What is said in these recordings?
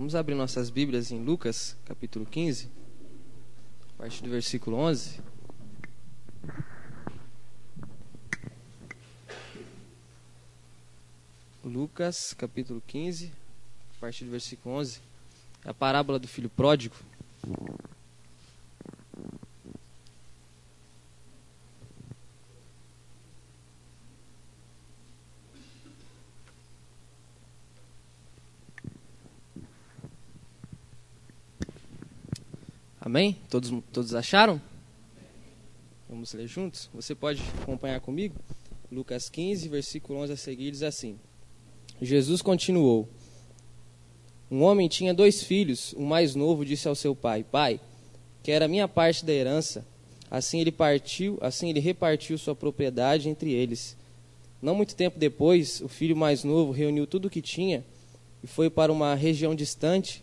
Vamos abrir nossas Bíblias em Lucas, capítulo 15, a partir do versículo 11. Lucas, capítulo 15, a partir do versículo 11. É a parábola do filho pródigo. Amém? Todos, todos acharam? Vamos ler juntos? Você pode acompanhar comigo? Lucas 15, versículo 11 a seguir diz assim: Jesus continuou: Um homem tinha dois filhos. O mais novo disse ao seu pai: Pai, quer a minha parte da herança. Assim ele partiu, assim ele repartiu sua propriedade entre eles. Não muito tempo depois, o filho mais novo reuniu tudo o que tinha e foi para uma região distante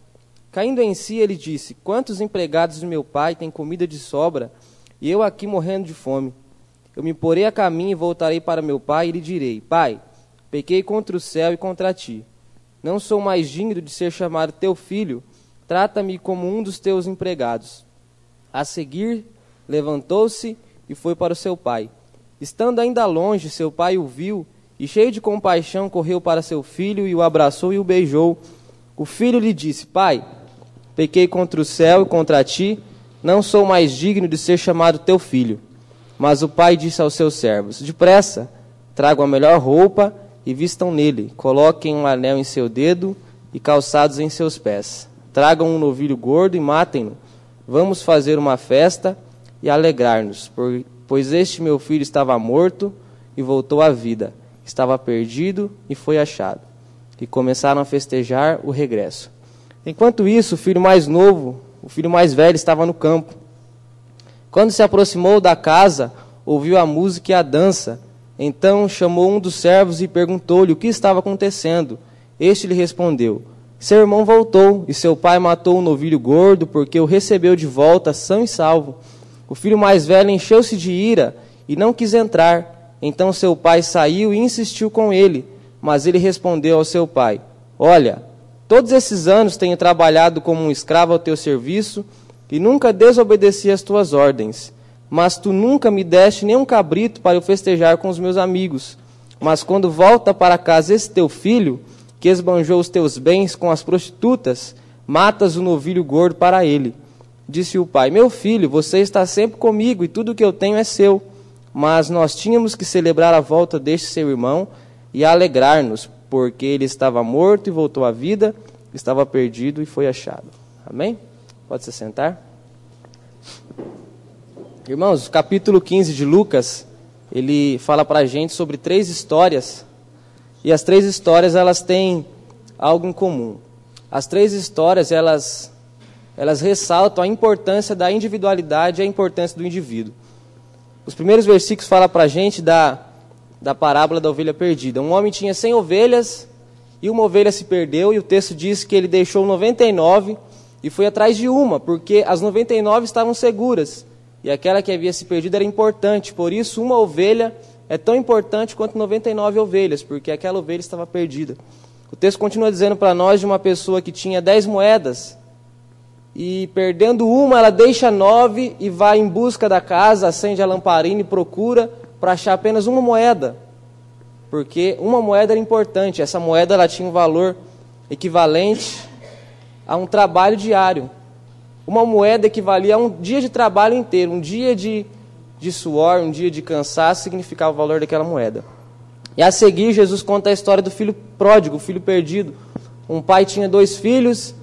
Caindo em si, ele disse: Quantos empregados de meu pai têm comida de sobra, e eu aqui morrendo de fome? Eu me porei a caminho e voltarei para meu pai e lhe direi: Pai, pequei contra o céu e contra ti. Não sou mais digno de ser chamado teu filho, trata-me como um dos teus empregados. A seguir, levantou-se e foi para o seu pai. Estando ainda longe, seu pai o viu e, cheio de compaixão, correu para seu filho e o abraçou e o beijou. O filho lhe disse: Pai, Pequei contra o céu e contra ti, não sou mais digno de ser chamado teu filho. Mas o pai disse aos seus servos: Depressa, tragam a melhor roupa e vistam nele. Coloquem um anel em seu dedo e calçados em seus pés. Tragam um novilho gordo e matem-no. Vamos fazer uma festa e alegrar-nos, pois este meu filho estava morto e voltou à vida, estava perdido e foi achado. E começaram a festejar o regresso. Enquanto isso, o filho mais novo, o filho mais velho, estava no campo. Quando se aproximou da casa, ouviu a música e a dança. Então chamou um dos servos e perguntou-lhe o que estava acontecendo. Este lhe respondeu: Seu irmão voltou e seu pai matou um novilho gordo porque o recebeu de volta são e salvo. O filho mais velho encheu-se de ira e não quis entrar. Então seu pai saiu e insistiu com ele, mas ele respondeu ao seu pai: Olha, Todos esses anos tenho trabalhado como um escravo ao teu serviço e nunca desobedeci às tuas ordens. Mas tu nunca me deste nem um cabrito para eu festejar com os meus amigos. Mas quando volta para casa esse teu filho, que esbanjou os teus bens com as prostitutas, matas o novilho gordo para ele. Disse o pai: Meu filho, você está sempre comigo e tudo que eu tenho é seu. Mas nós tínhamos que celebrar a volta deste seu irmão e alegrar-nos, porque ele estava morto e voltou à vida, estava perdido e foi achado. Amém? Pode se sentar. Irmãos, o capítulo 15 de Lucas, ele fala para a gente sobre três histórias, e as três histórias elas têm algo em comum. As três histórias elas elas ressaltam a importância da individualidade e a importância do indivíduo. Os primeiros versículos falam para a gente da da parábola da ovelha perdida. Um homem tinha 100 ovelhas e uma ovelha se perdeu, e o texto diz que ele deixou 99 e foi atrás de uma, porque as 99 estavam seguras e aquela que havia se perdido era importante. Por isso, uma ovelha é tão importante quanto 99 ovelhas, porque aquela ovelha estava perdida. O texto continua dizendo para nós de uma pessoa que tinha 10 moedas e perdendo uma, ela deixa nove e vai em busca da casa, acende a lamparina e procura para achar apenas uma moeda, porque uma moeda era importante. Essa moeda ela tinha um valor equivalente a um trabalho diário. Uma moeda equivalia a um dia de trabalho inteiro, um dia de, de suor, um dia de cansaço, significava o valor daquela moeda. E a seguir, Jesus conta a história do filho pródigo, o filho perdido. Um pai tinha dois filhos,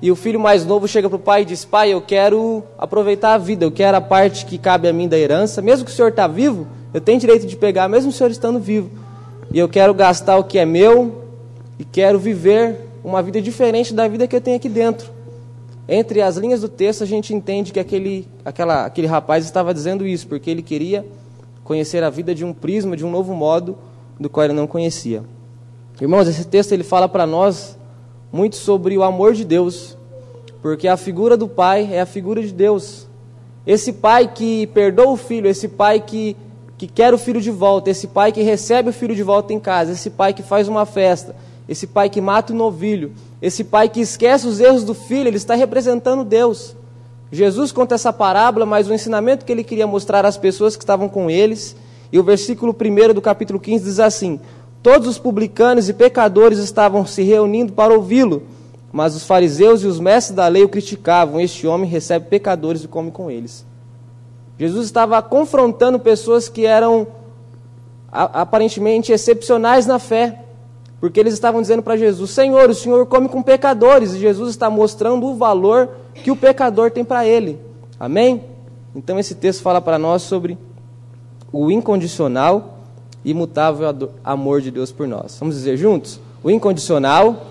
e o filho mais novo chega para o pai e diz: Pai, eu quero aproveitar a vida, eu quero a parte que cabe a mim da herança, mesmo que o senhor está vivo, eu tenho direito de pegar, mesmo o Senhor estando vivo. E eu quero gastar o que é meu e quero viver uma vida diferente da vida que eu tenho aqui dentro. entre as linhas do texto a gente entende que aquele, aquela, aquele rapaz estava dizendo isso, porque ele queria conhecer a vida de um prisma, de um novo modo, do qual ele não conhecia. Irmãos, esse texto ele fala para nós muito sobre o amor de Deus, porque a figura do pai é a figura de Deus. Esse pai que perdoa o filho, esse pai que, que quer o filho de volta, esse pai que recebe o filho de volta em casa, esse pai que faz uma festa, esse pai que mata o novilho, esse pai que esquece os erros do filho, ele está representando Deus. Jesus conta essa parábola, mas o ensinamento que ele queria mostrar às pessoas que estavam com eles, e o versículo 1 do capítulo 15 diz assim: Todos os publicanos e pecadores estavam se reunindo para ouvi-lo, mas os fariseus e os mestres da lei o criticavam. Este homem recebe pecadores e come com eles. Jesus estava confrontando pessoas que eram aparentemente excepcionais na fé, porque eles estavam dizendo para Jesus: Senhor, o Senhor come com pecadores, e Jesus está mostrando o valor que o pecador tem para ele. Amém? Então esse texto fala para nós sobre o incondicional e imutável amor de Deus por nós. Vamos dizer juntos? O incondicional,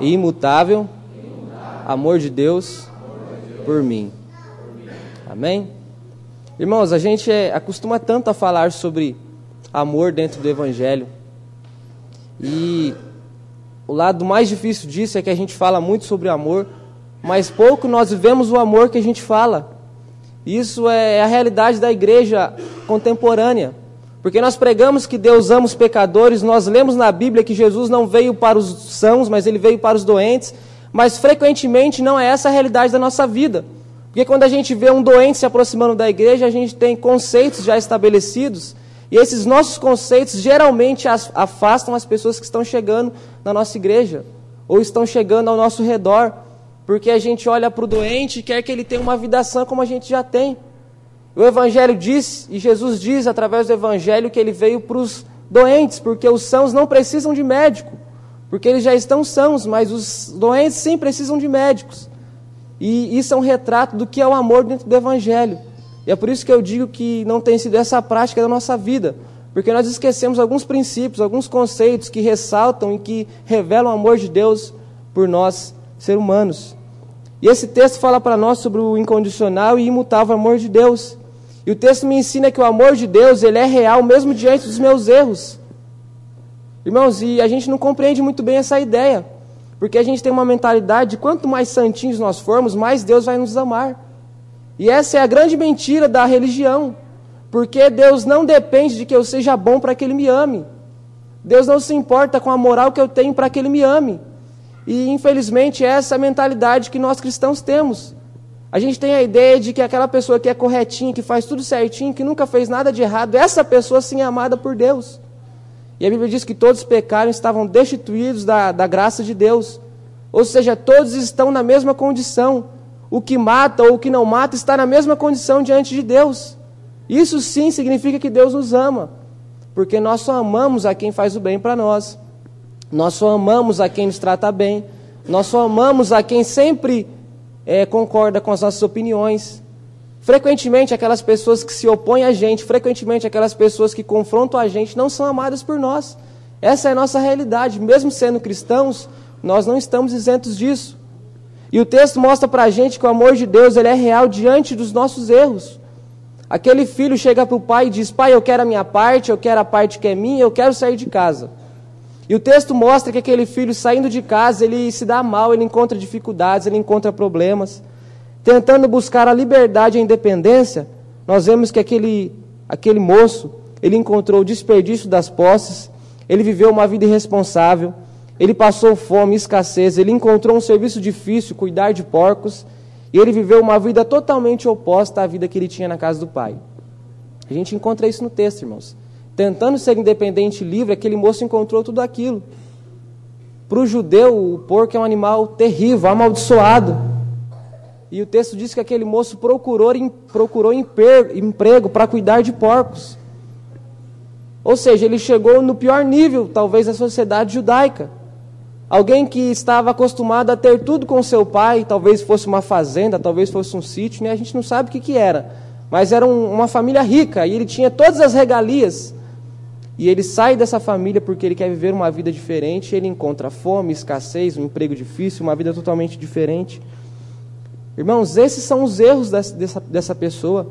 e imutável, amor de Deus por mim. Amém? Irmãos, a gente é, acostuma tanto a falar sobre amor dentro do Evangelho. E o lado mais difícil disso é que a gente fala muito sobre amor, mas pouco nós vivemos o amor que a gente fala. Isso é a realidade da igreja contemporânea. Porque nós pregamos que Deus ama os pecadores, nós lemos na Bíblia que Jesus não veio para os sãos, mas ele veio para os doentes, mas frequentemente não é essa a realidade da nossa vida. Porque quando a gente vê um doente se aproximando da igreja, a gente tem conceitos já estabelecidos, e esses nossos conceitos geralmente afastam as pessoas que estão chegando na nossa igreja, ou estão chegando ao nosso redor. Porque a gente olha para o doente e quer que ele tenha uma vida sã como a gente já tem. O Evangelho diz, e Jesus diz através do Evangelho, que ele veio para os doentes, porque os sãos não precisam de médico, porque eles já estão sãos, mas os doentes sim precisam de médicos. E isso é um retrato do que é o amor dentro do Evangelho. E é por isso que eu digo que não tem sido essa a prática da nossa vida, porque nós esquecemos alguns princípios, alguns conceitos que ressaltam e que revelam o amor de Deus por nós, seres humanos. E esse texto fala para nós sobre o incondicional e imutável amor de Deus. E o texto me ensina que o amor de Deus, ele é real mesmo diante dos meus erros. Irmãos, e a gente não compreende muito bem essa ideia. Porque a gente tem uma mentalidade de quanto mais santinhos nós formos, mais Deus vai nos amar. E essa é a grande mentira da religião. Porque Deus não depende de que eu seja bom para que Ele me ame. Deus não se importa com a moral que eu tenho para que Ele me ame. E infelizmente essa é a mentalidade que nós cristãos temos. A gente tem a ideia de que aquela pessoa que é corretinha, que faz tudo certinho, que nunca fez nada de errado, essa pessoa sim é amada por Deus. E a Bíblia diz que todos pecaram e estavam destituídos da, da graça de Deus. Ou seja, todos estão na mesma condição. O que mata ou o que não mata está na mesma condição diante de Deus. Isso sim significa que Deus nos ama, porque nós só amamos a quem faz o bem para nós. Nós só amamos a quem nos trata bem. Nós só amamos a quem sempre é, concorda com as nossas opiniões. Frequentemente, aquelas pessoas que se opõem a gente, frequentemente, aquelas pessoas que confrontam a gente, não são amadas por nós. Essa é a nossa realidade. Mesmo sendo cristãos, nós não estamos isentos disso. E o texto mostra para a gente que o amor de Deus ele é real diante dos nossos erros. Aquele filho chega para o pai e diz: Pai, eu quero a minha parte, eu quero a parte que é minha, eu quero sair de casa. E o texto mostra que aquele filho saindo de casa, ele se dá mal, ele encontra dificuldades, ele encontra problemas. Tentando buscar a liberdade e a independência, nós vemos que aquele, aquele moço, ele encontrou o desperdício das posses, ele viveu uma vida irresponsável, ele passou fome, escassez, ele encontrou um serviço difícil, cuidar de porcos, e ele viveu uma vida totalmente oposta à vida que ele tinha na casa do pai. A gente encontra isso no texto, irmãos. Tentando ser independente e livre, aquele moço encontrou tudo aquilo. Para o judeu, o porco é um animal terrível, amaldiçoado. E o texto diz que aquele moço procurou, procurou emprego para cuidar de porcos. Ou seja, ele chegou no pior nível, talvez, da sociedade judaica. Alguém que estava acostumado a ter tudo com seu pai, talvez fosse uma fazenda, talvez fosse um sítio, né? a gente não sabe o que, que era. Mas era um, uma família rica e ele tinha todas as regalias. e ele sai dessa família porque ele quer viver uma vida diferente, ele encontra fome, escassez, um emprego difícil, uma vida totalmente diferente. Irmãos, esses são os erros dessa, dessa pessoa.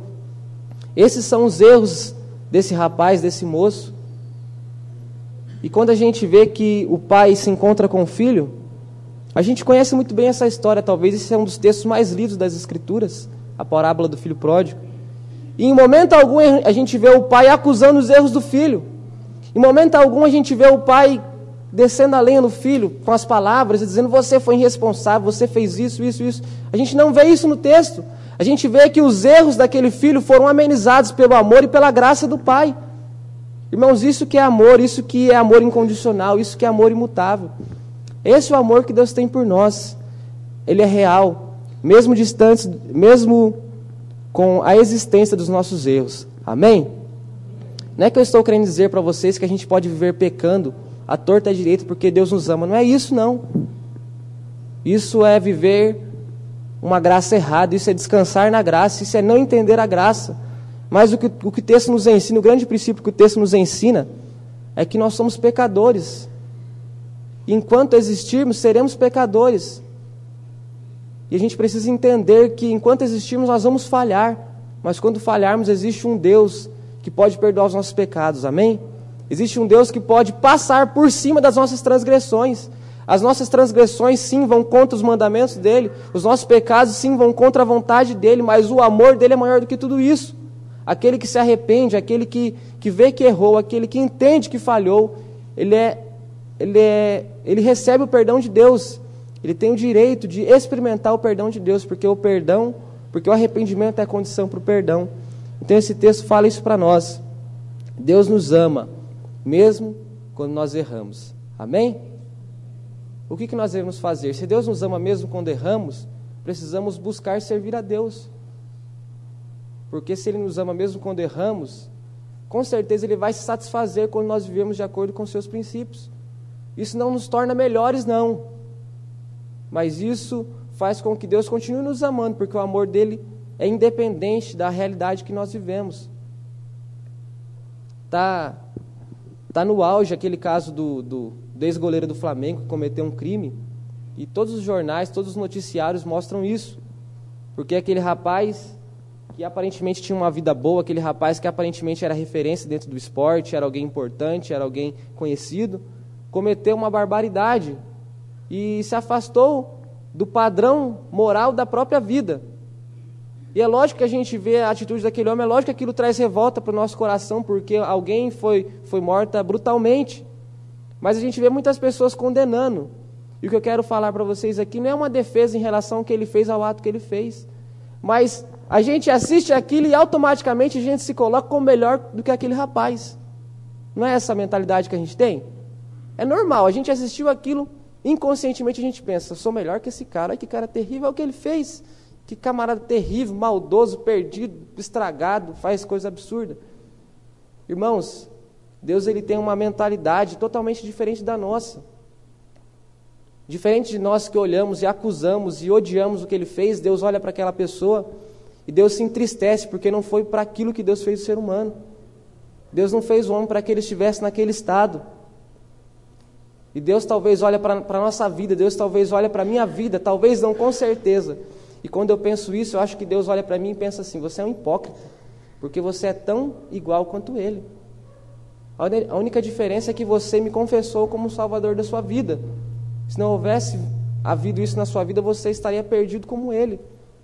Esses são os erros desse rapaz, desse moço. E quando a gente vê que o pai se encontra com o filho, a gente conhece muito bem essa história, talvez esse é um dos textos mais lidos das Escrituras, a parábola do filho pródigo. E em momento algum a gente vê o pai acusando os erros do filho. Em momento algum a gente vê o pai descendo a lenha no filho com as palavras e dizendo: Você foi irresponsável, você fez isso, isso, isso. A gente não vê isso no texto. A gente vê que os erros daquele filho foram amenizados pelo amor e pela graça do pai. Irmãos, isso que é amor, isso que é amor incondicional, isso que é amor imutável. Esse é o amor que Deus tem por nós. Ele é real, mesmo distante, mesmo com a existência dos nossos erros. Amém? Não é que eu estou querendo dizer para vocês que a gente pode viver pecando à torta à direita porque Deus nos ama. Não é isso, não. Isso é viver uma graça errada, isso é descansar na graça, isso é não entender a graça. Mas o que o, que o texto nos ensina, o grande princípio que o texto nos ensina, é que nós somos pecadores. Enquanto existirmos, seremos pecadores. E a gente precisa entender que enquanto existirmos, nós vamos falhar. Mas quando falharmos, existe um Deus que pode perdoar os nossos pecados, amém? Existe um Deus que pode passar por cima das nossas transgressões. As nossas transgressões, sim, vão contra os mandamentos dele, os nossos pecados, sim, vão contra a vontade dele, mas o amor dele é maior do que tudo isso. Aquele que se arrepende, aquele que, que vê que errou, aquele que entende que falhou, ele, é, ele, é, ele recebe o perdão de Deus. Ele tem o direito de experimentar o perdão de Deus, porque o perdão, porque o arrependimento é a condição para o perdão. Então esse texto fala isso para nós. Deus nos ama, mesmo quando nós erramos. Amém? O que, que nós devemos fazer? Se Deus nos ama mesmo quando erramos, precisamos buscar servir a Deus. Porque se Ele nos ama mesmo quando erramos, com certeza Ele vai se satisfazer quando nós vivemos de acordo com seus princípios. Isso não nos torna melhores, não. Mas isso faz com que Deus continue nos amando, porque o amor dele é independente da realidade que nós vivemos. Está tá no auge aquele caso do, do, do ex-goleiro do Flamengo que cometeu um crime, e todos os jornais, todos os noticiários mostram isso. Porque aquele rapaz que aparentemente tinha uma vida boa, aquele rapaz que aparentemente era referência dentro do esporte, era alguém importante, era alguém conhecido, cometeu uma barbaridade e se afastou do padrão moral da própria vida. E é lógico que a gente vê a atitude daquele homem, é lógico que aquilo traz revolta para o nosso coração, porque alguém foi, foi morta brutalmente. Mas a gente vê muitas pessoas condenando. E o que eu quero falar para vocês aqui não é uma defesa em relação ao que ele fez, ao ato que ele fez. Mas a gente assiste aquilo e automaticamente a gente se coloca como melhor do que aquele rapaz. Não é essa a mentalidade que a gente tem? É normal, a gente assistiu aquilo, inconscientemente a gente pensa, sou melhor que esse cara, que cara terrível é o que ele fez. Que camarada terrível, maldoso, perdido, estragado, faz coisa absurda. Irmãos, Deus ele tem uma mentalidade totalmente diferente da nossa. Diferente de nós que olhamos e acusamos e odiamos o que ele fez, Deus olha para aquela pessoa e Deus se entristece porque não foi para aquilo que Deus fez o ser humano. Deus não fez o homem para que ele estivesse naquele estado. E Deus talvez olha para a nossa vida, Deus talvez olha para a minha vida, talvez não com certeza, e quando eu penso isso, eu acho que Deus olha para mim e pensa assim: você é um hipócrita, porque você é tão igual quanto Ele. A única diferença é que você me confessou como Salvador da sua vida. Se não houvesse havido isso na sua vida, você estaria perdido como Ele,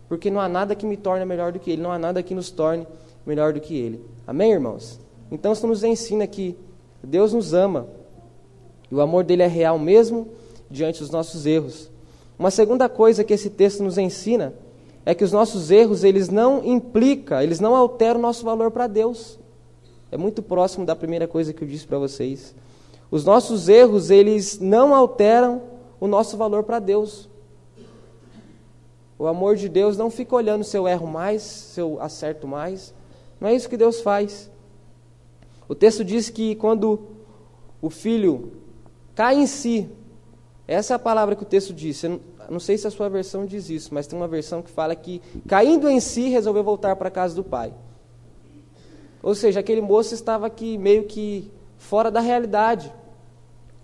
porque não há nada que me torne melhor do que Ele, não há nada que nos torne melhor do que Ele. Amém, irmãos? Então, isso nos ensina que Deus nos ama e o amor dele é real mesmo diante dos nossos erros. Uma segunda coisa que esse texto nos ensina é que os nossos erros, eles não implicam, eles não alteram o nosso valor para Deus. É muito próximo da primeira coisa que eu disse para vocês. Os nossos erros, eles não alteram o nosso valor para Deus. O amor de Deus não fica olhando se eu erro mais, se eu acerto mais. Não é isso que Deus faz. O texto diz que quando o filho cai em si, essa é a palavra que o texto diz. Não sei se a sua versão diz isso, mas tem uma versão que fala que, caindo em si, resolveu voltar para a casa do pai. Ou seja, aquele moço estava aqui meio que fora da realidade.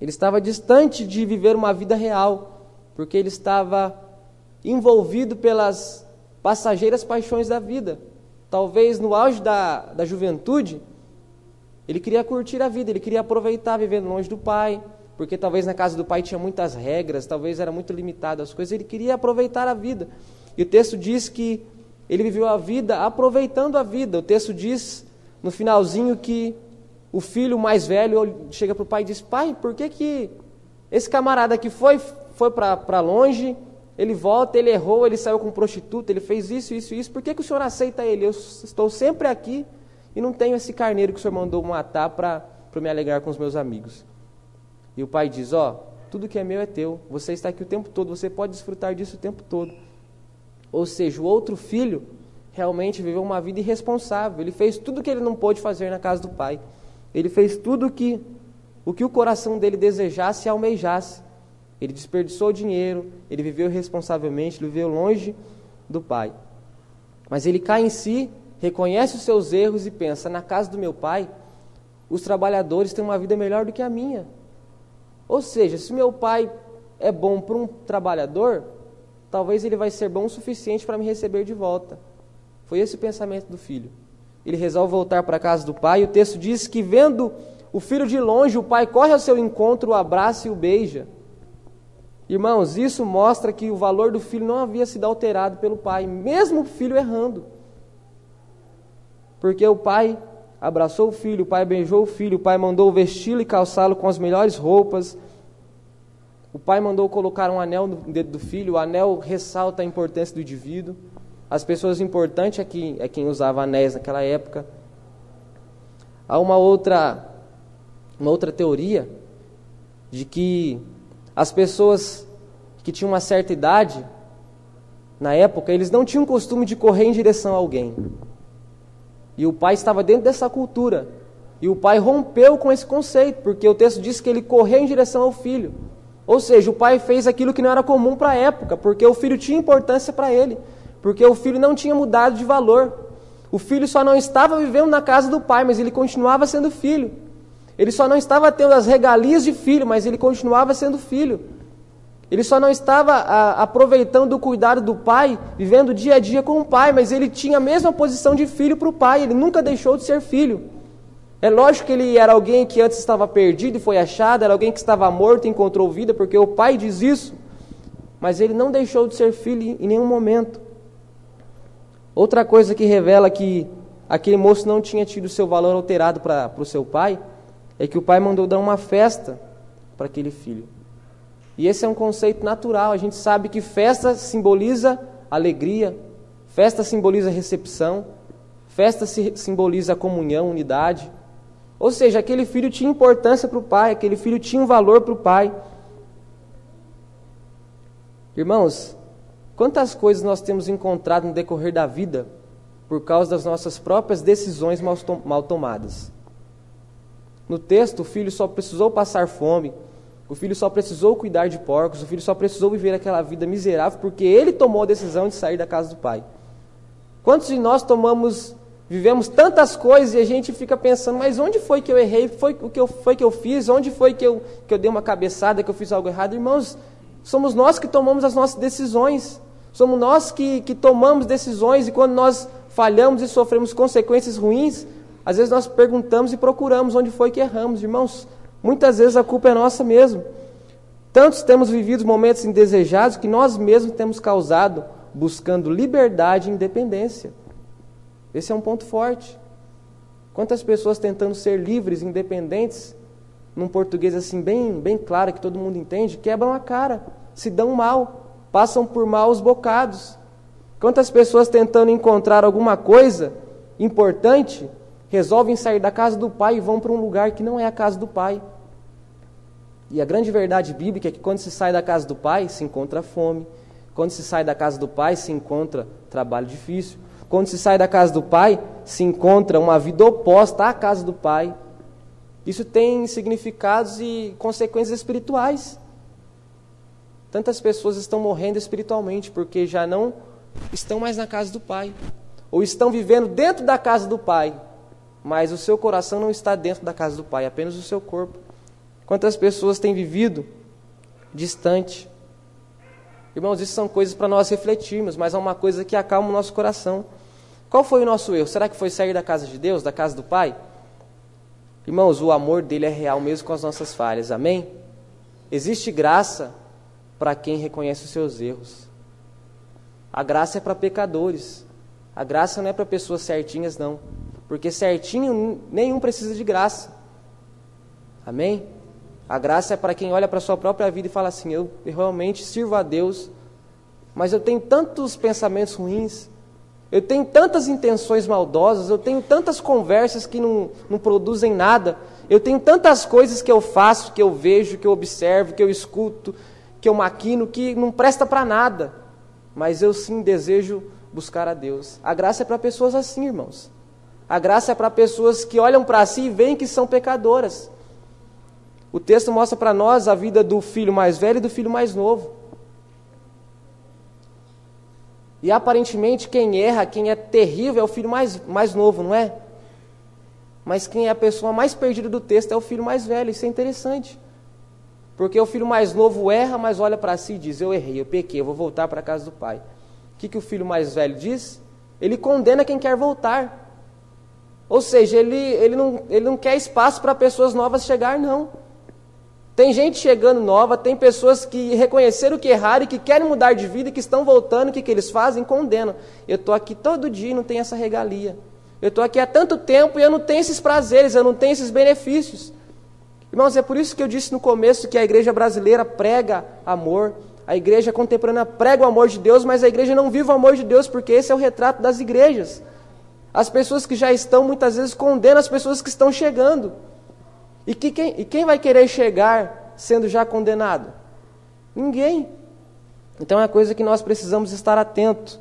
Ele estava distante de viver uma vida real, porque ele estava envolvido pelas passageiras paixões da vida. Talvez no auge da, da juventude, ele queria curtir a vida, ele queria aproveitar vivendo longe do pai, porque talvez na casa do pai tinha muitas regras, talvez era muito limitado as coisas, ele queria aproveitar a vida. E o texto diz que ele viveu a vida aproveitando a vida. O texto diz no finalzinho que o filho mais velho chega para o pai e diz: Pai, por que, que esse camarada que foi, foi para longe, ele volta, ele errou, ele saiu com prostituta, ele fez isso, isso, isso, por que, que o senhor aceita ele? Eu estou sempre aqui e não tenho esse carneiro que o senhor mandou matar para me alegrar com os meus amigos. E o pai diz: Ó, oh, tudo que é meu é teu, você está aqui o tempo todo, você pode desfrutar disso o tempo todo. Ou seja, o outro filho realmente viveu uma vida irresponsável, ele fez tudo o que ele não pôde fazer na casa do pai. Ele fez tudo que, o que o coração dele desejasse e almejasse. Ele desperdiçou dinheiro, ele viveu irresponsavelmente, ele viveu longe do pai. Mas ele cai em si, reconhece os seus erros e pensa: na casa do meu pai, os trabalhadores têm uma vida melhor do que a minha. Ou seja, se meu pai é bom para um trabalhador, talvez ele vai ser bom o suficiente para me receber de volta. Foi esse o pensamento do filho ele resolve voltar para a casa do pai. E o texto diz que, vendo o filho de longe, o pai corre ao seu encontro, o abraça e o beija. Irmãos, isso mostra que o valor do filho não havia sido alterado pelo pai, mesmo o filho errando. Porque o pai abraçou o filho, o pai beijou o filho, o pai mandou vesti-lo e calçá-lo com as melhores roupas. O pai mandou colocar um anel no dedo do filho, o anel ressalta a importância do indivíduo. As pessoas importantes é, que, é quem usava anéis naquela época. Há uma outra, uma outra teoria de que as pessoas que tinham uma certa idade, na época, eles não tinham costume de correr em direção a alguém. E o pai estava dentro dessa cultura. E o pai rompeu com esse conceito, porque o texto diz que ele correu em direção ao filho. Ou seja, o pai fez aquilo que não era comum para a época, porque o filho tinha importância para ele porque o filho não tinha mudado de valor. O filho só não estava vivendo na casa do pai, mas ele continuava sendo filho. Ele só não estava tendo as regalias de filho, mas ele continuava sendo filho. Ele só não estava a, aproveitando o cuidado do pai, vivendo dia a dia com o pai, mas ele tinha a mesma posição de filho para o pai, ele nunca deixou de ser filho. É lógico que ele era alguém que antes estava perdido e foi achado, era alguém que estava morto e encontrou vida, porque o pai diz isso, mas ele não deixou de ser filho em nenhum momento. Outra coisa que revela que aquele moço não tinha tido seu valor alterado para o seu pai é que o pai mandou dar uma festa para aquele filho. E esse é um conceito natural. A gente sabe que festa simboliza alegria, festa simboliza recepção, festa simboliza comunhão, unidade. Ou seja, aquele filho tinha importância para o pai, aquele filho tinha um valor para o pai. Irmãos, Quantas coisas nós temos encontrado no decorrer da vida por causa das nossas próprias decisões mal tomadas? No texto, o filho só precisou passar fome, o filho só precisou cuidar de porcos, o filho só precisou viver aquela vida miserável porque ele tomou a decisão de sair da casa do pai. Quantos de nós tomamos, vivemos tantas coisas e a gente fica pensando, mas onde foi que eu errei? Foi o que eu, foi que eu fiz? Onde foi que eu, que eu dei uma cabeçada, que eu fiz algo errado? Irmãos, somos nós que tomamos as nossas decisões. Somos nós que, que tomamos decisões e quando nós falhamos e sofremos consequências ruins, às vezes nós perguntamos e procuramos onde foi que erramos. Irmãos, muitas vezes a culpa é nossa mesmo. Tantos temos vivido momentos indesejados que nós mesmos temos causado buscando liberdade e independência. Esse é um ponto forte. Quantas pessoas tentando ser livres, independentes, num português assim bem, bem claro que todo mundo entende, quebram a cara, se dão mal, passam por maus bocados. Quantas pessoas tentando encontrar alguma coisa importante resolvem sair da casa do pai e vão para um lugar que não é a casa do pai. E a grande verdade bíblica é que quando se sai da casa do pai, se encontra fome. Quando se sai da casa do pai, se encontra trabalho difícil. Quando se sai da casa do pai, se encontra uma vida oposta à casa do pai. Isso tem significados e consequências espirituais. Tantas pessoas estão morrendo espiritualmente porque já não estão mais na casa do Pai, ou estão vivendo dentro da casa do Pai, mas o seu coração não está dentro da casa do Pai, apenas o seu corpo. Quantas pessoas têm vivido distante? Irmãos, isso são coisas para nós refletirmos, mas é uma coisa que acalma o nosso coração. Qual foi o nosso erro? Será que foi sair da casa de Deus, da casa do Pai? Irmãos, o amor dele é real mesmo com as nossas falhas, amém? Existe graça para quem reconhece os seus erros. A graça é para pecadores. A graça não é para pessoas certinhas, não. Porque certinho nenhum precisa de graça. Amém? A graça é para quem olha para a sua própria vida e fala assim: eu realmente sirvo a Deus, mas eu tenho tantos pensamentos ruins, eu tenho tantas intenções maldosas, eu tenho tantas conversas que não, não produzem nada, eu tenho tantas coisas que eu faço, que eu vejo, que eu observo, que eu escuto, que eu maquino, que não presta para nada. Mas eu sim desejo buscar a Deus. A graça é para pessoas assim, irmãos. A graça é para pessoas que olham para si e veem que são pecadoras. O texto mostra para nós a vida do filho mais velho e do filho mais novo. E aparentemente quem erra, quem é terrível é o filho mais, mais novo, não é? Mas quem é a pessoa mais perdida do texto é o filho mais velho. Isso é interessante. Porque o filho mais novo erra, mas olha para si e diz: Eu errei, eu pequei, eu vou voltar para a casa do pai. O que, que o filho mais velho diz? Ele condena quem quer voltar. Ou seja, ele, ele, não, ele não quer espaço para pessoas novas chegar, não. Tem gente chegando nova, tem pessoas que reconheceram que erraram e que querem mudar de vida e que estão voltando, o que, que eles fazem? Condenam. Eu estou aqui todo dia e não tenho essa regalia. Eu estou aqui há tanto tempo e eu não tenho esses prazeres, eu não tenho esses benefícios. Irmãos, é por isso que eu disse no começo que a igreja brasileira prega amor, a igreja contemporânea prega o amor de Deus, mas a igreja não vive o amor de Deus, porque esse é o retrato das igrejas. As pessoas que já estão, muitas vezes, condenam as pessoas que estão chegando. E, que quem, e quem vai querer chegar sendo já condenado? Ninguém. Então é coisa que nós precisamos estar atentos.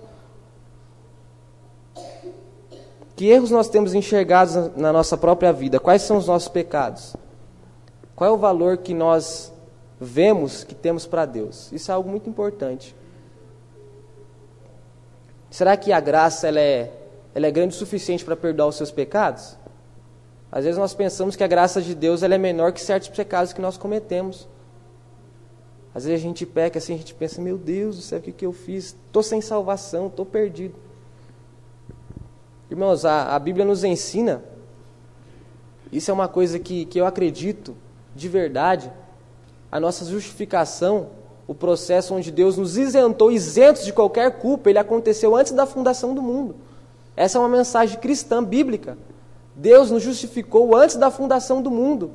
Que erros nós temos enxergados na nossa própria vida? Quais são os nossos pecados? Qual é o valor que nós vemos que temos para Deus? Isso é algo muito importante. Será que a graça ela é, ela é grande o suficiente para perdoar os seus pecados? Às vezes nós pensamos que a graça de Deus ela é menor que certos pecados que nós cometemos. Às vezes a gente peca assim, a gente pensa, meu Deus do céu, o que, que eu fiz? Estou sem salvação, estou perdido. Irmãos, a, a Bíblia nos ensina, isso é uma coisa que, que eu acredito de verdade, a nossa justificação, o processo onde Deus nos isentou, isentos de qualquer culpa, ele aconteceu antes da fundação do mundo. Essa é uma mensagem cristã, bíblica. Deus nos justificou antes da fundação do mundo.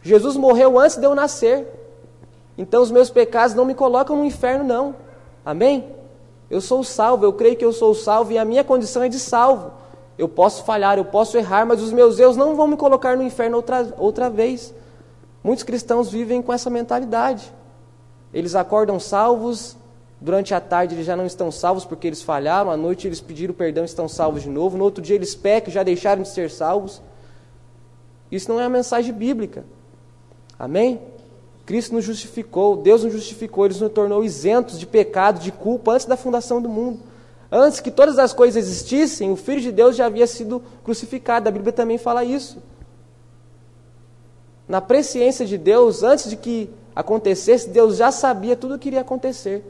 Jesus morreu antes de eu nascer. Então os meus pecados não me colocam no inferno, não. Amém? Eu sou salvo, eu creio que eu sou salvo e a minha condição é de salvo. Eu posso falhar, eu posso errar, mas os meus erros não vão me colocar no inferno outra, outra vez. Muitos cristãos vivem com essa mentalidade. Eles acordam salvos, Durante a tarde eles já não estão salvos porque eles falharam, à noite eles pediram perdão e estão salvos de novo, no outro dia eles pecam e já deixaram de ser salvos. Isso não é a mensagem bíblica. Amém? Cristo nos justificou, Deus nos justificou, Ele nos tornou isentos de pecado, de culpa antes da fundação do mundo. Antes que todas as coisas existissem, o Filho de Deus já havia sido crucificado. A Bíblia também fala isso. Na presciência de Deus, antes de que acontecesse, Deus já sabia tudo o que iria acontecer.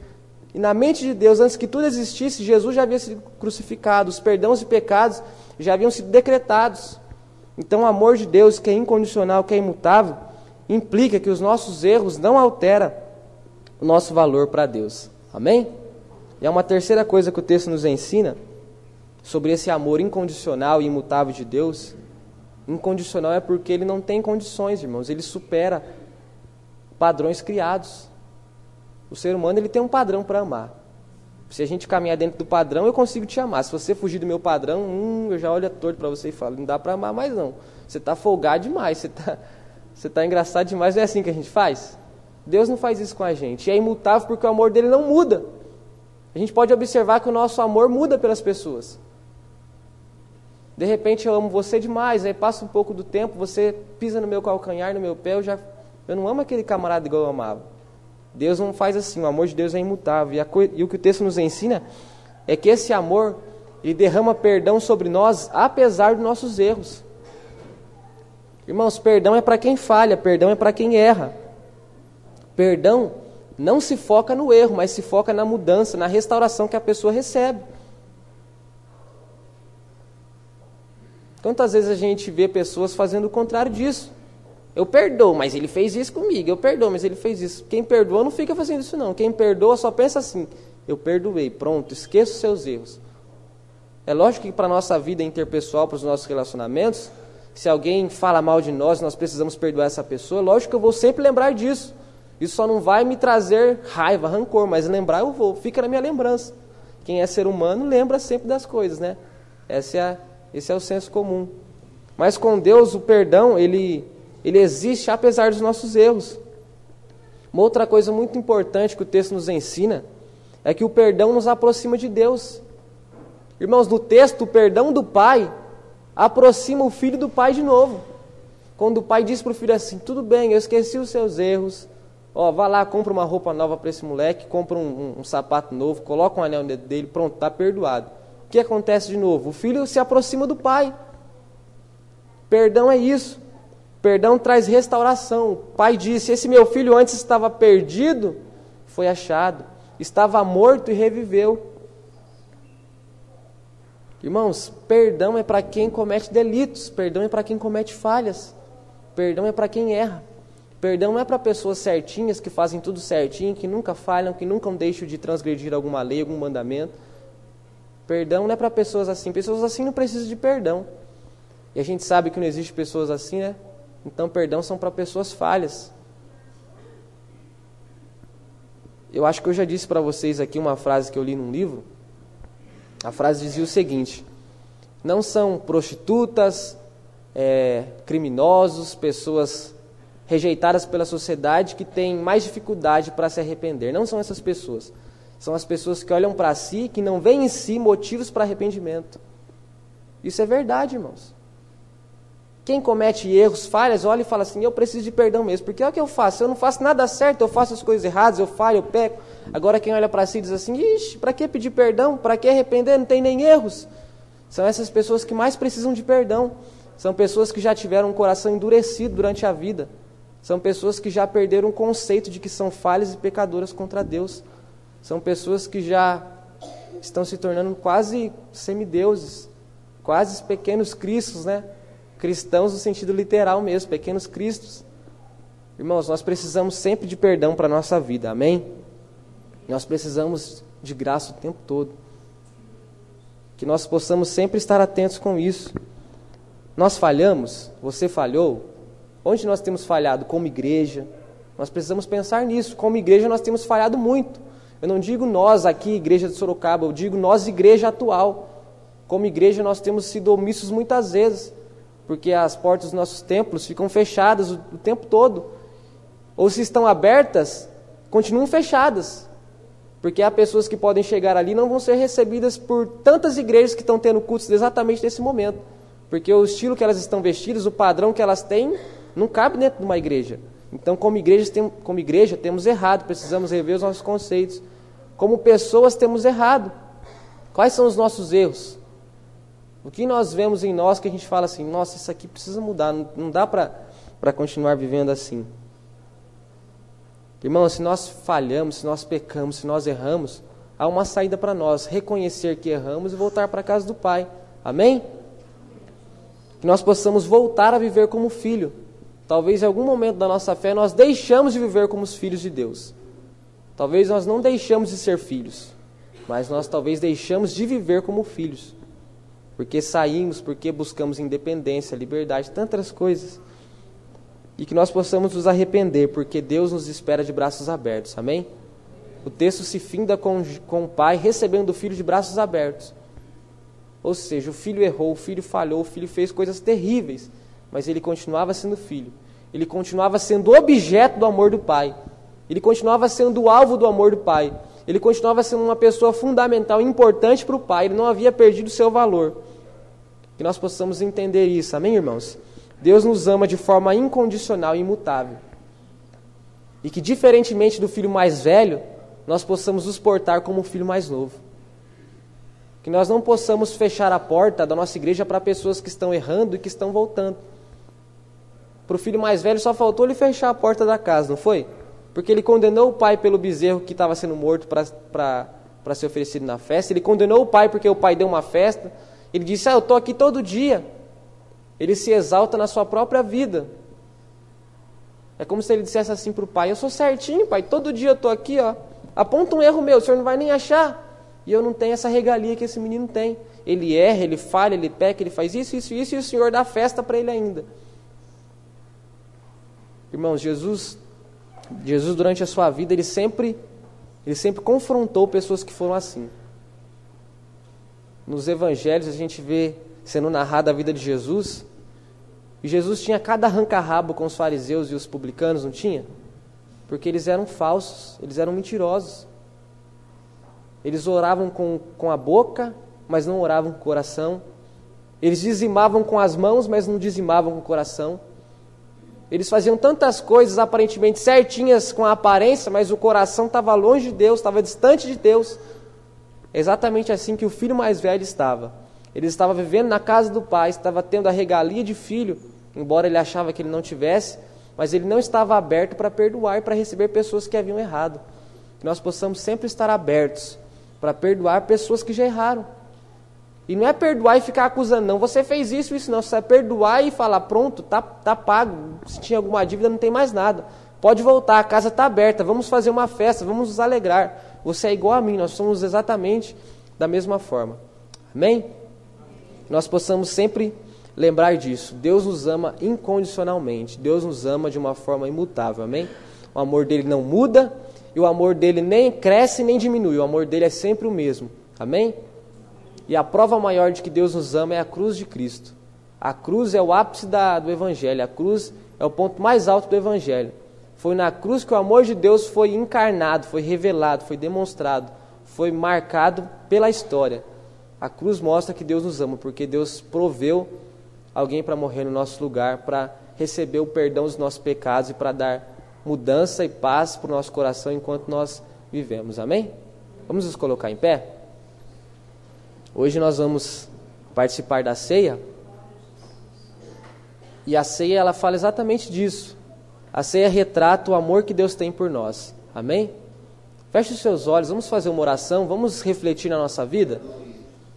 E na mente de Deus, antes que tudo existisse, Jesus já havia sido crucificado, os perdões de pecados já haviam sido decretados. Então, o amor de Deus, que é incondicional, que é imutável, implica que os nossos erros não alteram o nosso valor para Deus. Amém? E é uma terceira coisa que o texto nos ensina sobre esse amor incondicional e imutável de Deus. Incondicional é porque ele não tem condições, irmãos, ele supera padrões criados. O ser humano ele tem um padrão para amar. Se a gente caminhar dentro do padrão, eu consigo te amar. Se você fugir do meu padrão, hum, eu já olho torto para você e falo, não dá para amar mais não. Você está folgado demais, você está você tá engraçado demais. Não é assim que a gente faz? Deus não faz isso com a gente. É imutável porque o amor dele não muda. A gente pode observar que o nosso amor muda pelas pessoas. De repente eu amo você demais, aí passa um pouco do tempo, você pisa no meu calcanhar, no meu pé, eu já eu não amo aquele camarada igual eu amava. Deus não faz assim, o amor de Deus é imutável. E, e o que o texto nos ensina é que esse amor Ele derrama perdão sobre nós apesar dos nossos erros. Irmãos, perdão é para quem falha, perdão é para quem erra. Perdão não se foca no erro, mas se foca na mudança, na restauração que a pessoa recebe. Quantas vezes a gente vê pessoas fazendo o contrário disso? Eu perdoo, mas ele fez isso comigo. Eu perdoo, mas ele fez isso. Quem perdoa não fica fazendo isso, não. Quem perdoa só pensa assim: eu perdoei, pronto, esqueça os seus erros. É lógico que para a nossa vida interpessoal, para os nossos relacionamentos, se alguém fala mal de nós, nós precisamos perdoar essa pessoa, lógico que eu vou sempre lembrar disso. Isso só não vai me trazer raiva, rancor, mas lembrar eu vou, fica na minha lembrança. Quem é ser humano lembra sempre das coisas, né? É, esse é o senso comum. Mas com Deus, o perdão, ele, ele existe apesar dos nossos erros. Uma outra coisa muito importante que o texto nos ensina é que o perdão nos aproxima de Deus. Irmãos, no texto, o perdão do pai aproxima o filho do pai de novo. Quando o pai diz para o filho assim: Tudo bem, eu esqueci os seus erros. Ó, vá lá, compra uma roupa nova para esse moleque, compra um, um, um, sapato novo, coloca um anel no dedo dele, pronto, está perdoado. O que acontece de novo? O filho se aproxima do pai. Perdão é isso. Perdão traz restauração. O pai disse: Esse meu filho antes estava perdido, foi achado. Estava morto e reviveu. Irmãos, perdão é para quem comete delitos, perdão é para quem comete falhas, perdão é para quem erra. Perdão é para pessoas certinhas que fazem tudo certinho, que nunca falham, que nunca deixam de transgredir alguma lei, algum mandamento. Perdão não é para pessoas assim. Pessoas assim não precisam de perdão. E a gente sabe que não existe pessoas assim, né? Então, perdão são para pessoas falhas. Eu acho que eu já disse para vocês aqui uma frase que eu li num livro a frase dizia o seguinte: não são prostitutas, é, criminosos, pessoas rejeitadas pela sociedade que têm mais dificuldade para se arrepender. Não são essas pessoas. São as pessoas que olham para si, que não veem em si motivos para arrependimento. Isso é verdade, irmãos. Quem comete erros, falhas, olha e fala assim: Eu preciso de perdão mesmo. Porque é o que eu faço. Eu não faço nada certo, eu faço as coisas erradas, eu falho, eu peco. Agora quem olha para si diz assim: Ixi, para que pedir perdão? Para que arrepender? Não tem nem erros. São essas pessoas que mais precisam de perdão. São pessoas que já tiveram um coração endurecido durante a vida. São pessoas que já perderam o conceito de que são falhas e pecadoras contra Deus. São pessoas que já estão se tornando quase semideuses, quase pequenos cristos, né? Cristãos no sentido literal mesmo, pequenos cristos. Irmãos, nós precisamos sempre de perdão para a nossa vida, amém? Nós precisamos de graça o tempo todo. Que nós possamos sempre estar atentos com isso. Nós falhamos, você falhou. Onde nós temos falhado? Como igreja. Nós precisamos pensar nisso. Como igreja, nós temos falhado muito. Eu não digo nós aqui, igreja de Sorocaba, eu digo nós, igreja atual. Como igreja, nós temos sido omissos muitas vezes porque as portas dos nossos templos ficam fechadas o, o tempo todo. Ou se estão abertas, continuam fechadas. Porque há pessoas que podem chegar ali e não vão ser recebidas por tantas igrejas que estão tendo cultos exatamente nesse momento. Porque o estilo que elas estão vestidas, o padrão que elas têm, não cabe dentro de uma igreja. Então, como igreja, tem, como igreja temos errado, precisamos rever os nossos conceitos. Como pessoas, temos errado. Quais são os nossos erros? O que nós vemos em nós que a gente fala assim, nossa, isso aqui precisa mudar, não, dá para continuar vivendo assim. Irmão, se nós falhamos, se nós pecamos, se nós erramos, há uma saída para nós, reconhecer que erramos e voltar para a casa do Pai. Amém? Que nós possamos voltar a viver como filho. Talvez em algum momento da nossa fé nós deixamos de viver como os filhos de Deus. Talvez nós não deixamos de ser filhos, mas nós talvez deixamos de viver como filhos porque saímos, porque buscamos independência, liberdade, tantas coisas. E que nós possamos nos arrepender, porque Deus nos espera de braços abertos, amém? O texto se finda com, com o pai recebendo o filho de braços abertos. Ou seja, o filho errou, o filho falhou, o filho fez coisas terríveis, mas ele continuava sendo filho. Ele continuava sendo objeto do amor do pai. Ele continuava sendo alvo do amor do pai. Ele continuava sendo uma pessoa fundamental, importante para o pai. Ele não havia perdido o seu valor. Que nós possamos entender isso, amém, irmãos? Deus nos ama de forma incondicional e imutável. E que, diferentemente do filho mais velho, nós possamos nos portar como o filho mais novo. Que nós não possamos fechar a porta da nossa igreja para pessoas que estão errando e que estão voltando. Para o filho mais velho só faltou ele fechar a porta da casa, não foi? Porque ele condenou o pai pelo bezerro que estava sendo morto para ser oferecido na festa. Ele condenou o pai porque o pai deu uma festa. Ele disse: Ah, eu estou aqui todo dia. Ele se exalta na sua própria vida. É como se ele dissesse assim para o pai: Eu sou certinho, pai, todo dia eu estou aqui, ó. Aponta um erro meu, o senhor não vai nem achar. E eu não tenho essa regalia que esse menino tem. Ele erra, ele falha, ele peca, ele faz isso, isso, isso, e o senhor dá festa para ele ainda. Irmãos, Jesus, Jesus durante a sua vida, ele sempre, ele sempre confrontou pessoas que foram assim. Nos evangelhos a gente vê sendo narrada a vida de Jesus, e Jesus tinha cada arranca-rabo com os fariseus e os publicanos, não tinha? Porque eles eram falsos, eles eram mentirosos. Eles oravam com, com a boca, mas não oravam com o coração. Eles dizimavam com as mãos, mas não dizimavam com o coração. Eles faziam tantas coisas aparentemente certinhas com a aparência, mas o coração estava longe de Deus, estava distante de Deus. É exatamente assim que o filho mais velho estava. Ele estava vivendo na casa do pai, estava tendo a regalia de filho, embora ele achava que ele não tivesse, mas ele não estava aberto para perdoar e para receber pessoas que haviam errado. Que nós possamos sempre estar abertos para perdoar pessoas que já erraram. E não é perdoar e ficar acusando, não. Você fez isso, isso não. Você é perdoar e falar, pronto, tá, tá pago. Se tinha alguma dívida, não tem mais nada. Pode voltar, a casa está aberta, vamos fazer uma festa, vamos nos alegrar. Você é igual a mim, nós somos exatamente da mesma forma. Amém? Nós possamos sempre lembrar disso. Deus nos ama incondicionalmente. Deus nos ama de uma forma imutável. Amém? O amor dele não muda e o amor dele nem cresce nem diminui. O amor dele é sempre o mesmo. Amém? E a prova maior de que Deus nos ama é a cruz de Cristo. A cruz é o ápice da, do Evangelho, a cruz é o ponto mais alto do Evangelho. Foi na cruz que o amor de Deus foi encarnado, foi revelado, foi demonstrado, foi marcado pela história. A cruz mostra que Deus nos ama, porque Deus proveu alguém para morrer no nosso lugar, para receber o perdão dos nossos pecados e para dar mudança e paz para o nosso coração enquanto nós vivemos. Amém? Vamos nos colocar em pé? Hoje nós vamos participar da ceia. E a ceia ela fala exatamente disso. A ceia retrata o amor que Deus tem por nós. Amém? Feche os seus olhos, vamos fazer uma oração, vamos refletir na nossa vida.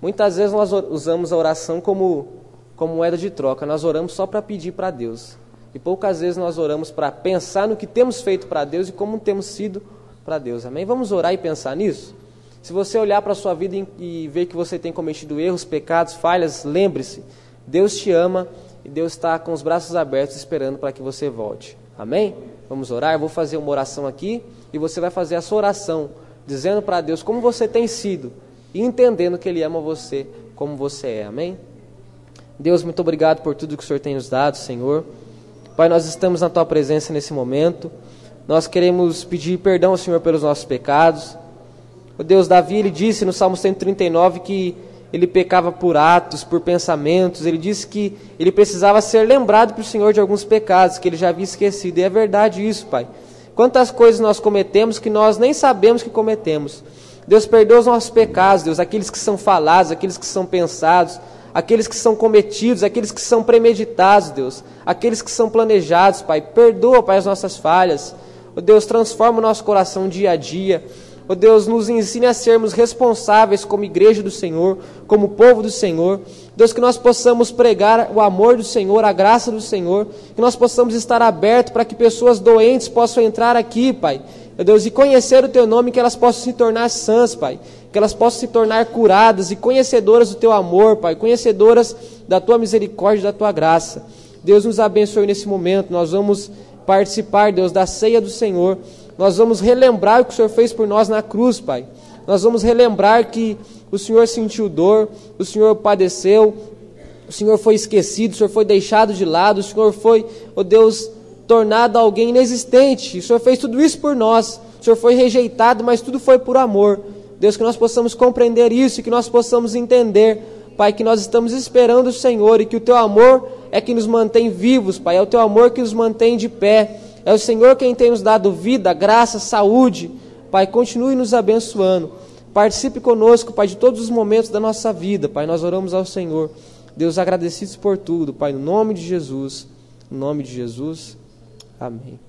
Muitas vezes nós usamos a oração como, como moeda de troca, nós oramos só para pedir para Deus. E poucas vezes nós oramos para pensar no que temos feito para Deus e como temos sido para Deus. Amém? Vamos orar e pensar nisso? Se você olhar para a sua vida e ver que você tem cometido erros, pecados, falhas, lembre-se: Deus te ama e Deus está com os braços abertos esperando para que você volte. Amém? Vamos orar? Eu vou fazer uma oração aqui e você vai fazer a sua oração, dizendo para Deus como você tem sido e entendendo que Ele ama você como você é. Amém? Deus, muito obrigado por tudo que o Senhor tem nos dado, Senhor. Pai, nós estamos na Tua presença nesse momento. Nós queremos pedir perdão Senhor pelos nossos pecados. O Deus Davi, ele disse no Salmo 139 que ele pecava por atos, por pensamentos. Ele disse que ele precisava ser lembrado para o Senhor de alguns pecados que ele já havia esquecido. E é verdade isso, Pai. Quantas coisas nós cometemos que nós nem sabemos que cometemos. Deus perdoa os nossos pecados, Deus, aqueles que são falados, aqueles que são pensados, aqueles que são cometidos, aqueles que são premeditados, Deus, aqueles que são planejados, Pai. Perdoa, Pai, as nossas falhas. Oh, Deus, transforma o nosso coração dia a dia. Ó oh Deus, nos ensine a sermos responsáveis como igreja do Senhor, como povo do Senhor. Deus, que nós possamos pregar o amor do Senhor, a graça do Senhor, que nós possamos estar abertos para que pessoas doentes possam entrar aqui, Pai. Ó Deus, e conhecer o Teu nome, que elas possam se tornar sãs, Pai. Que elas possam se tornar curadas e conhecedoras do Teu amor, Pai. Conhecedoras da Tua misericórdia da Tua graça. Deus nos abençoe nesse momento. Nós vamos participar, Deus, da ceia do Senhor. Nós vamos relembrar o que o Senhor fez por nós na cruz, Pai. Nós vamos relembrar que o Senhor sentiu dor, o Senhor padeceu, o Senhor foi esquecido, o Senhor foi deixado de lado, o Senhor foi, oh Deus, tornado alguém inexistente. O Senhor fez tudo isso por nós. O Senhor foi rejeitado, mas tudo foi por amor. Deus, que nós possamos compreender isso e que nós possamos entender, Pai, que nós estamos esperando o Senhor e que o Teu amor é que nos mantém vivos, Pai. É o Teu amor que nos mantém de pé. É o Senhor quem tem nos dado vida, graça, saúde. Pai, continue nos abençoando. Participe conosco, Pai, de todos os momentos da nossa vida, Pai. Nós oramos ao Senhor. Deus, agradecidos por tudo, Pai, no nome de Jesus. No nome de Jesus. Amém.